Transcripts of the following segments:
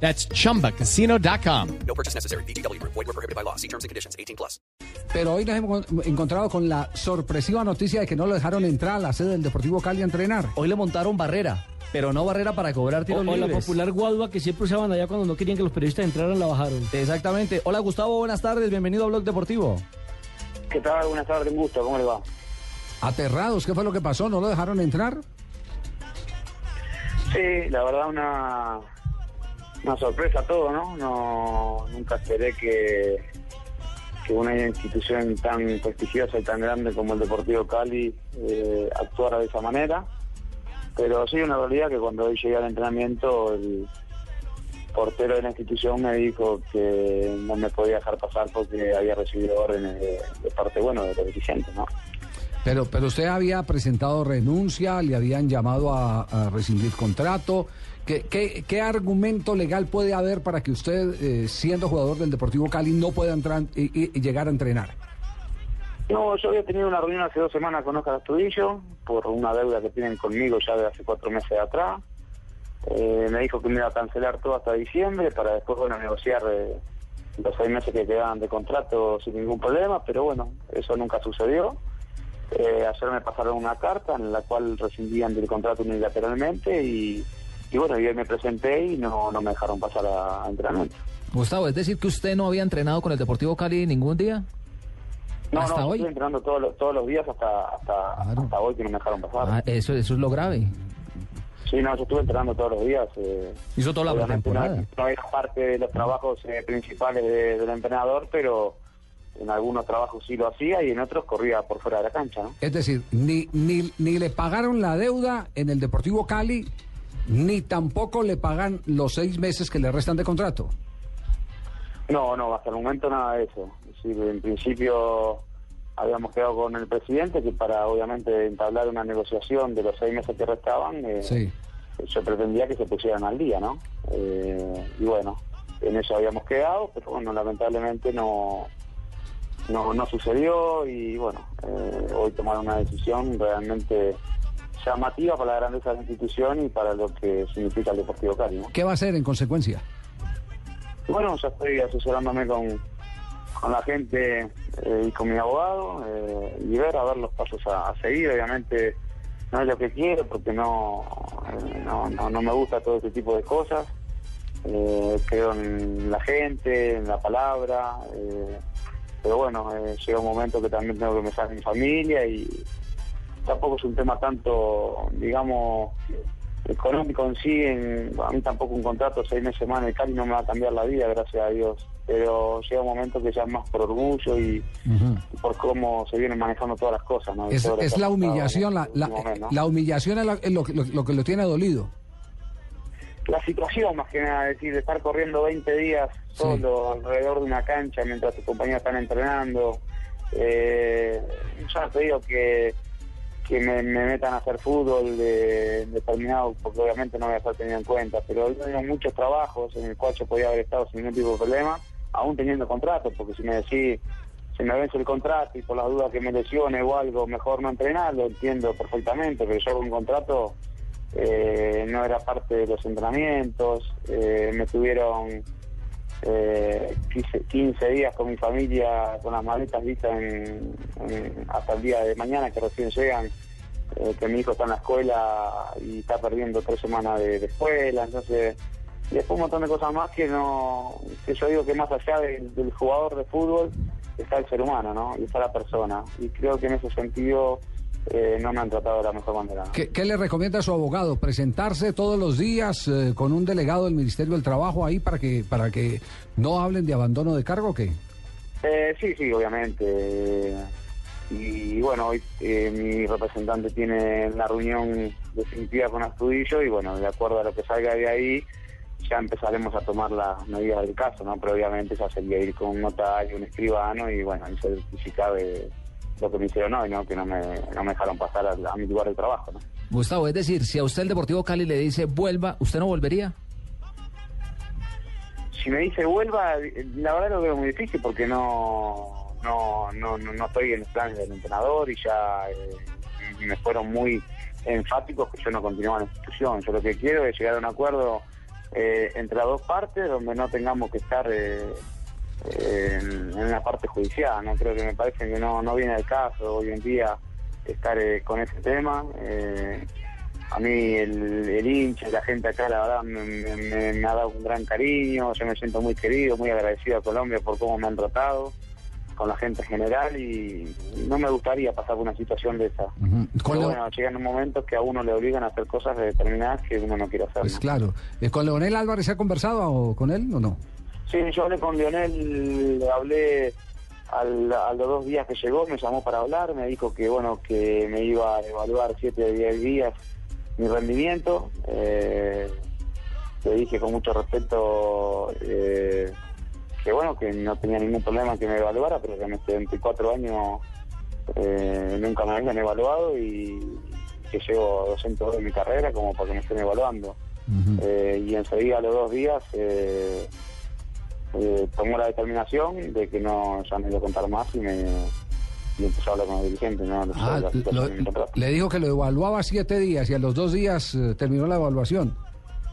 That's chumbacasino.com. No purchase necessary. BGW. Void were prohibited by law. See terms and conditions. 18 plus. Pero hoy nos hemos encontrado con la sorpresiva noticia de que no lo dejaron entrar a la sede del Deportivo Cali a entrenar. Hoy le montaron barrera, pero no barrera para cobrar tiros O, o la libres. popular guadua que siempre usaban allá cuando no querían que los periodistas entraran, la bajaron. Exactamente. Hola Gustavo, buenas tardes, bienvenido a Blog Deportivo. ¿Qué tal? Buenas tardes, un gusto. ¿Cómo le va? Aterrados, ¿qué fue lo que pasó? ¿No lo dejaron entrar? Sí, la verdad una, una sorpresa todo, ¿no? No nunca esperé que, que una institución tan prestigiosa y tan grande como el Deportivo Cali eh, actuara de esa manera. Pero sí, una realidad que cuando hoy llegué al entrenamiento el portero de la institución me dijo que no me podía dejar pasar porque había recibido órdenes de, de parte, bueno, de los dirigentes, ¿no? Pero, pero usted había presentado renuncia, le habían llamado a, rescindir contrato. ¿Qué, qué, qué argumento legal puede haber para que usted, eh, siendo jugador del Deportivo Cali, no pueda entrar y llegar a entrenar? No, yo había tenido una reunión hace dos semanas con Oscar Astudillo por una deuda que tienen conmigo ya de hace cuatro meses atrás. Eh, me dijo que me iba a cancelar todo hasta diciembre para después bueno negociar eh, los seis meses que quedaban de contrato sin ningún problema, pero bueno, eso nunca sucedió. Eh, ayer me pasaron una carta en la cual rescindían del contrato unilateralmente y, y bueno, yo me presenté y no, no me dejaron pasar a, a entrenamiento. Gustavo, es decir que usted no había entrenado con el Deportivo Cali ningún día. No, ¿Hasta no, hoy? estoy entrenando todos los, todos los días hasta, hasta, Claro. hasta hoy que no me dejaron pasar. Ah, eso, eso es lo grave. Sí, no, yo estuve entrenando todos los días. eh, Hizo toda la pretemporada. No, no era parte de los trabajos eh, principales de- del entrenador, pero en algunos trabajos sí lo hacía y en otros corría por fuera de la cancha, ¿no? Es decir, ni, ni, ni le pagaron la deuda en el Deportivo Cali, ni tampoco le pagan los seis meses que le restan de contrato. No, no, hasta el momento nada de eso. Es decir, en principio habíamos quedado con el presidente que para obviamente entablar una negociación de los seis meses que restaban, eh, Sí. yo pretendía que se pusieran al día, ¿no? Eh, y bueno, en eso habíamos quedado, pero bueno, lamentablemente no no, no sucedió y bueno, eh, hoy tomaron una decisión realmente llamativa para la grandeza de la institución y para lo que significa el Deportivo Cali, ¿no? ¿Qué va a hacer en consecuencia? Bueno, ya estoy asesorándome con, con la gente eh, y con mi abogado eh, y ver a ver los pasos a, a seguir. Obviamente no es lo que quiero porque no, no, no, no me gusta todo ese tipo de cosas. Eh, creo en la gente, en la palabra. eh, pero bueno, eh, llega un momento que también tengo que pensar en mi familia y tampoco es un tema tanto, digamos, económico en sí, en- a mí tampoco un contrato seis meses más en el Cali no me va a cambiar la vida, gracias a Dios. Pero llega un momento que ya es más por orgullo y, y por cómo se vienen manejando todas las cosas. ¿no? Es, la humillación, la, la, mes, ¿no? la humillación es, lo, lo- lo que lo tiene dolido. La situación, más que nada, es decir, de estar corriendo 20 días Sí. solo alrededor de una cancha mientras tus compañeros están entrenando. Eh, ya te digo que, que me, me metan a hacer fútbol de, determinado, porque obviamente no voy a estar tenido en cuenta, pero he muchos trabajos en el cual yo podía haber estado sin ningún tipo de problema, aún teniendo contrato, porque si me decís, si me vence el contrato y por las dudas que me lesione o algo, mejor no entrenar, lo entiendo perfectamente, pero yo con un contrato eh, no era parte de los entrenamientos, eh, me tuvieron eh, 15, 15 días con mi familia, con las maletas listas en- hasta el día de mañana que recién llegan, eh, que mi hijo está en la escuela y está perdiendo tres semanas de, de escuela, entonces después un montón de cosas más que no que yo digo que más allá del, del jugador de fútbol está el ser humano, ¿no? Y está la persona. Y creo que en ese sentido eh, no me han tratado de la mejor manera. ¿Qué, qué le recomienda a su abogado? ¿Presentarse todos los días eh, con un delegado del Ministerio del Trabajo ahí para que, para que no hablen de abandono de cargo o qué? Eh, sí, sí, obviamente. Y bueno, hoy eh, mi representante tiene una reunión definitiva con Astudillo y bueno, de acuerdo a lo que salga de ahí, ya empezaremos a tomar las medidas del caso, ¿no? Pero obviamente ya sería ir con un notario, un escribano y bueno, y certificar de lo que me hicieron hoy, ¿no? Que no me, no me dejaron pasar a, a mi lugar de trabajo, ¿no? Gustavo, es decir, si a usted el Deportivo Cali le dice vuelva, ¿usted no volvería? si me dice vuelva, la verdad lo veo muy difícil porque no no no no, no estoy en los planes del entrenador y ya eh, me fueron muy enfáticos que yo no continúo en la institución. Yo lo que quiero es llegar a un acuerdo eh, entre las dos partes donde no tengamos que estar eh, en, en la parte judicial. No creo que me parece que no no viene al caso hoy en día estar eh, con ese tema. Eh, a mí el, el hincha, la gente acá, la verdad, me, me- me- ha dado un gran cariño, yo me siento muy querido, muy agradecido a Colombia por cómo me han tratado, con la gente en general, y no me gustaría pasar por una situación de esa. Pero bueno, llegan momentos que a uno le obligan a hacer cosas determinadas que uno no quiere hacer. Pues claro. Eh, ¿Con Leonel Álvarez se ha conversado o con él o no? Sí, yo hablé con Lionel, hablé al, a los dos días que llegó, me llamó para hablar, me dijo que bueno que me iba a evaluar siete o diez días mi rendimiento. Eh, le dije con mucho respeto eh, que bueno que no tenía ningún problema que me evaluara, pero que en este 24 años eh, nunca me habían evaluado y que llevo 200 horas en mi carrera como para que me estén evaluando. Eh, y enseguida a los dos días eh, tomó la determinación de que no ya no iba a contar más y me y empezó a hablar con el dirigente ¿no? Ah, lo- le dijo que lo evaluaba siete días y a los dos días eh, terminó la evaluación.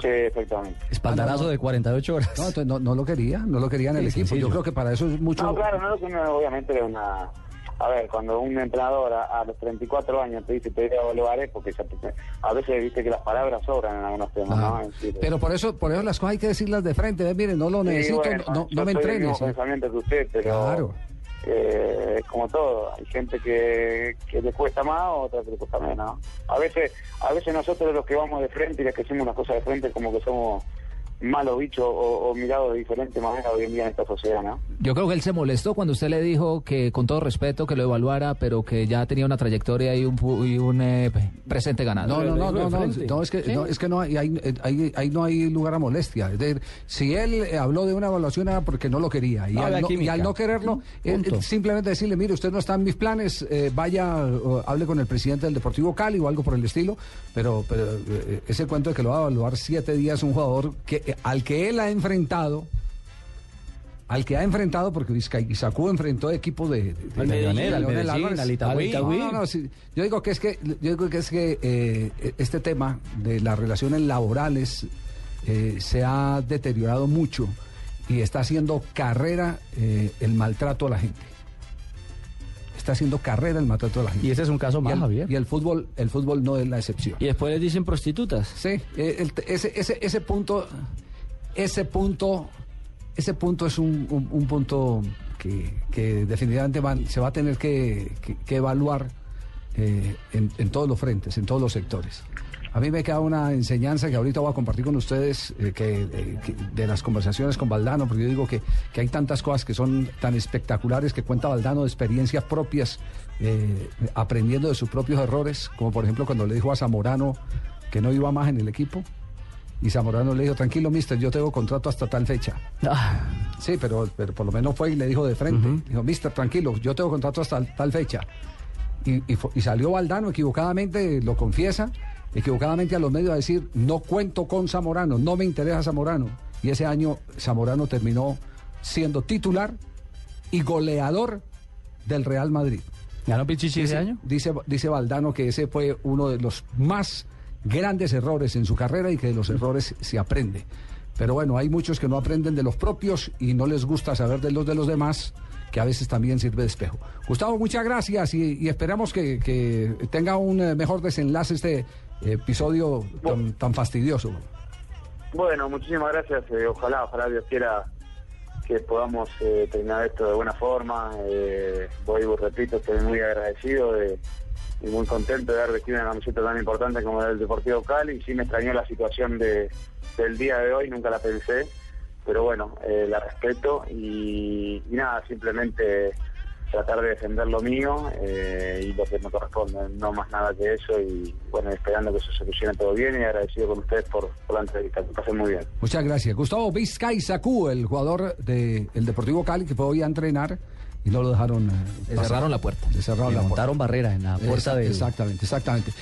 Sí, efectivamente. Espaldarazo Ah, no. de 48 horas. No, entonces no, no lo quería, no lo quería en el Sí, equipo. Yo creo que para eso es mucho. No, claro, no, obviamente una... A ver, cuando un entrenador a, a los 34 años te dice te voy a evaluar porque ya te- a veces viste que las palabras sobran en algunos temas, ¿no? Decir, pero por eso, por eso las cosas hay que decirlas de frente. Ve, Miren, no lo sí, necesito, bueno, no, no me entrenes. mismo pensamiento que usted, pero... Claro. eh, es como todo, hay gente que, que le cuesta más, otra que le cuesta menos. A veces, a veces nosotros los que vamos de frente y los que hacemos las cosas de frente como que somos malos bichos o, o mirados de diferente manera hoy en día en esta sociedad, ¿no? Yo creo que él se molestó cuando usted le dijo que, con todo respeto, que lo evaluara, pero que ya tenía una trayectoria y un, pu- y un eh, presente ganado. No, no, no, no, no, no, es que, no, es que no hay, hay- hay- ahí no hay lugar a molestia. Es decir, si él eh, habló de una evaluación era porque no lo quería. Y, No, al, no, y al no quererlo, eh, simplemente decirle, mire, usted no está en mis planes, eh, vaya, o hable con el presidente del Deportivo Cali o algo por el estilo. Pero, pero eh, ese cuento de que lo va a evaluar siete días un jugador que al que él ha enfrentado, al que ha enfrentado, porque Isacú enfrentó equipos de. Yo digo que es que, yo digo que es que eh, este tema de las relaciones laborales eh, se ha deteriorado mucho y está haciendo carrera eh, el maltrato a la gente. Está haciendo carrera el maltrato a la gente. Y ese es un caso Y más, el, Javier. y el fútbol, el fútbol no es la excepción. Y después les dicen prostitutas. Sí, eh, el- ese, ese, ese punto, ese punto, ese punto es un, un- un punto que, que definitivamente van- se va a tener que, que- que evaluar eh, en, en todos los frentes, en todos los sectores. A mí me queda una enseñanza que ahorita voy a compartir con ustedes eh, que, eh, que de las conversaciones con Valdano, porque yo digo que, que hay tantas cosas que son tan espectaculares que cuenta Valdano de experiencias propias, eh, aprendiendo de sus propios errores, como por ejemplo cuando le dijo a Zamorano que no iba más en el equipo. Y Zamorano le dijo, tranquilo, mister, yo tengo contrato hasta tal fecha. Ah, Sí, pero, pero por lo menos fue y le dijo de frente. Dijo, mister, tranquilo, yo tengo contrato hasta tal fecha. Y, y y salió Valdano equivocadamente, lo confiesa, equivocadamente a los medios a decir, no cuento con Zamorano, no me interesa Zamorano. Y ese año Zamorano terminó siendo titular y goleador del Real Madrid. ¿Ganó Pichichi ese año? Dice, dice Valdano que ese fue uno de los más grandes errores en su carrera y que de los errores se aprende. Pero bueno, hay muchos que no aprenden de los propios y no les gusta saber de los de los demás, que a veces también sirve de espejo. Gustavo, muchas gracias y, y esperamos que, que tenga un eh, mejor desenlace este episodio tan, tan fastidioso. Bueno, muchísimas gracias. eh, ojalá, ojalá Dios quiera que podamos eh, terminar esto de buena forma. Eh, voy, repito, estoy muy agradecido de- y muy contento de haber vestido una camiseta tan importante como la del Deportivo Cali. Sí me extrañó la situación de, del día de hoy, nunca la pensé, pero bueno, eh, la respeto y, y nada, simplemente tratar de defender lo mío eh, y lo que me corresponde, no más nada que eso y bueno, esperando que se solucione todo bien y agradecido con ustedes por, por la entrevista, que pasen muy bien. Muchas gracias. Gustavo Vizcay Sacú, el jugador del Deportivo Cali que fue hoy a entrenar y no lo dejaron. eh, Le cerraron la puerta. Le cerraron Le la puerta. montaron barrera en la puerta Exact- del... Exactamente, exactamente.